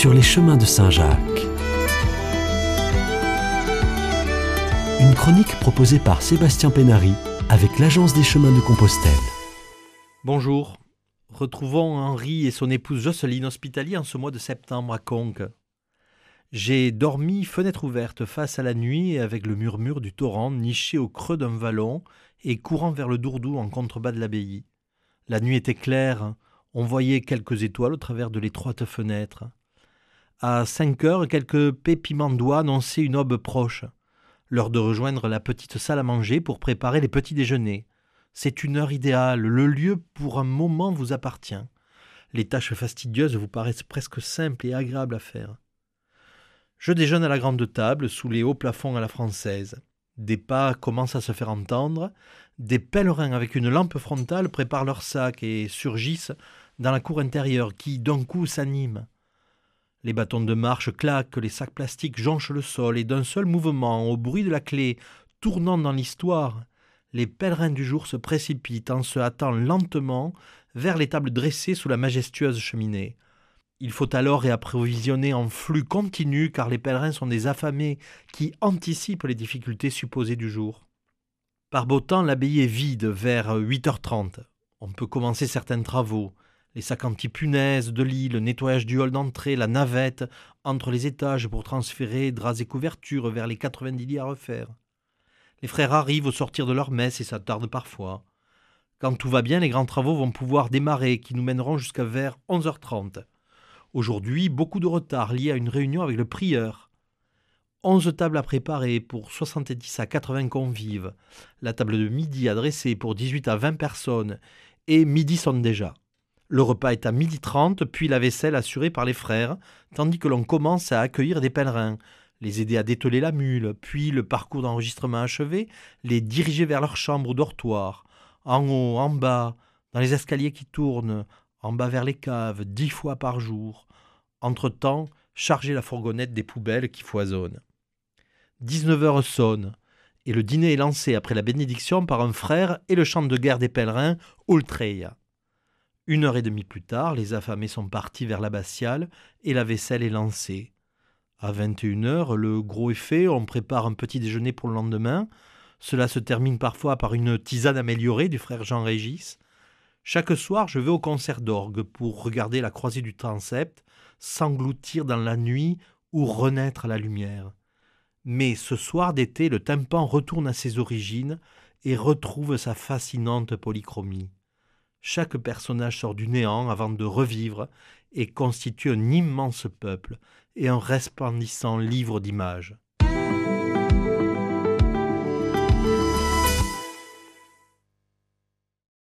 sur les chemins de Saint-Jacques. Une chronique proposée par Sébastien Pénary avec l'Agence des chemins de Compostelle. Bonjour. Retrouvons Henri et son épouse Jocelyne hospitaliers en ce mois de septembre à Conques. J'ai dormi fenêtre ouverte face à la nuit et avec le murmure du torrent niché au creux d'un vallon et courant vers le Dourdou en contrebas de l'abbaye. La nuit était claire, on voyait quelques étoiles au travers de l'étroite fenêtre. À cinq heures, quelques pépiments d'oie annonçaient une aube proche. L'heure de rejoindre la petite salle à manger pour préparer les petits déjeuners. C'est une heure idéale, le lieu pour un moment vous appartient. Les tâches fastidieuses vous paraissent presque simples et agréables à faire. Je déjeune à la grande table, sous les hauts plafonds à la française. Des pas commencent à se faire entendre, des pèlerins avec une lampe frontale préparent leurs sacs et surgissent dans la cour intérieure qui, d'un coup, s'anime. Les bâtons de marche claquent, les sacs plastiques jonchent le sol, et d'un seul mouvement, au bruit de la clé tournant dans l'histoire, les pèlerins du jour se précipitent en se hâtant lentement vers les tables dressées sous la majestueuse cheminée. Il faut alors réapprovisionner en flux continu car les pèlerins sont des affamés qui anticipent les difficultés supposées du jour. Par beau temps, l'abbaye est vide vers 8h30. On peut commencer certains travaux. Les sacs anti-punaises de lit, le nettoyage du hall d'entrée, la navette entre les étages pour transférer draps et couvertures vers les 90 lits à refaire. Les frères arrivent au sortir de leur messe et ça tarde parfois. Quand tout va bien, les grands travaux vont pouvoir démarrer qui nous mèneront jusqu'à vers 11h30. Aujourd'hui, beaucoup de retard lié à une réunion avec le prieur. Onze tables à préparer pour 70 à 80 convives. La table de midi adressée pour 18 à 20 personnes. Et midi sonne déjà. Le repas est à midi 30, puis la vaisselle assurée par les frères, tandis que l'on commence à accueillir des pèlerins, les aider à dételer la mule, puis le parcours d'enregistrement achevé, les diriger vers leur chambre ou dortoir, en haut, en bas, dans les escaliers qui tournent, en bas vers les caves, dix fois par jour. Entre-temps, charger la fourgonnette des poubelles qui foisonnent. 19 heures sonnent, et le dîner est lancé après la bénédiction par un frère et le chant de guerre des pèlerins, Ultreia. Une heure et demie plus tard, les affamés sont partis vers l'abbatiale et la vaisselle est lancée. À 21 heures, le gros est fait, on prépare un petit déjeuner pour le lendemain. Cela se termine parfois par une tisane améliorée du frère Jean-Régis. Chaque soir, je vais au concert d'orgue pour regarder la croisée du transept, s'engloutir dans la nuit ou renaître à la lumière. Mais ce soir d'été, le tympan retourne à ses origines et retrouve sa fascinante polychromie. Chaque personnage sort du néant avant de revivre et constitue un immense peuple et un resplendissant livre d'images.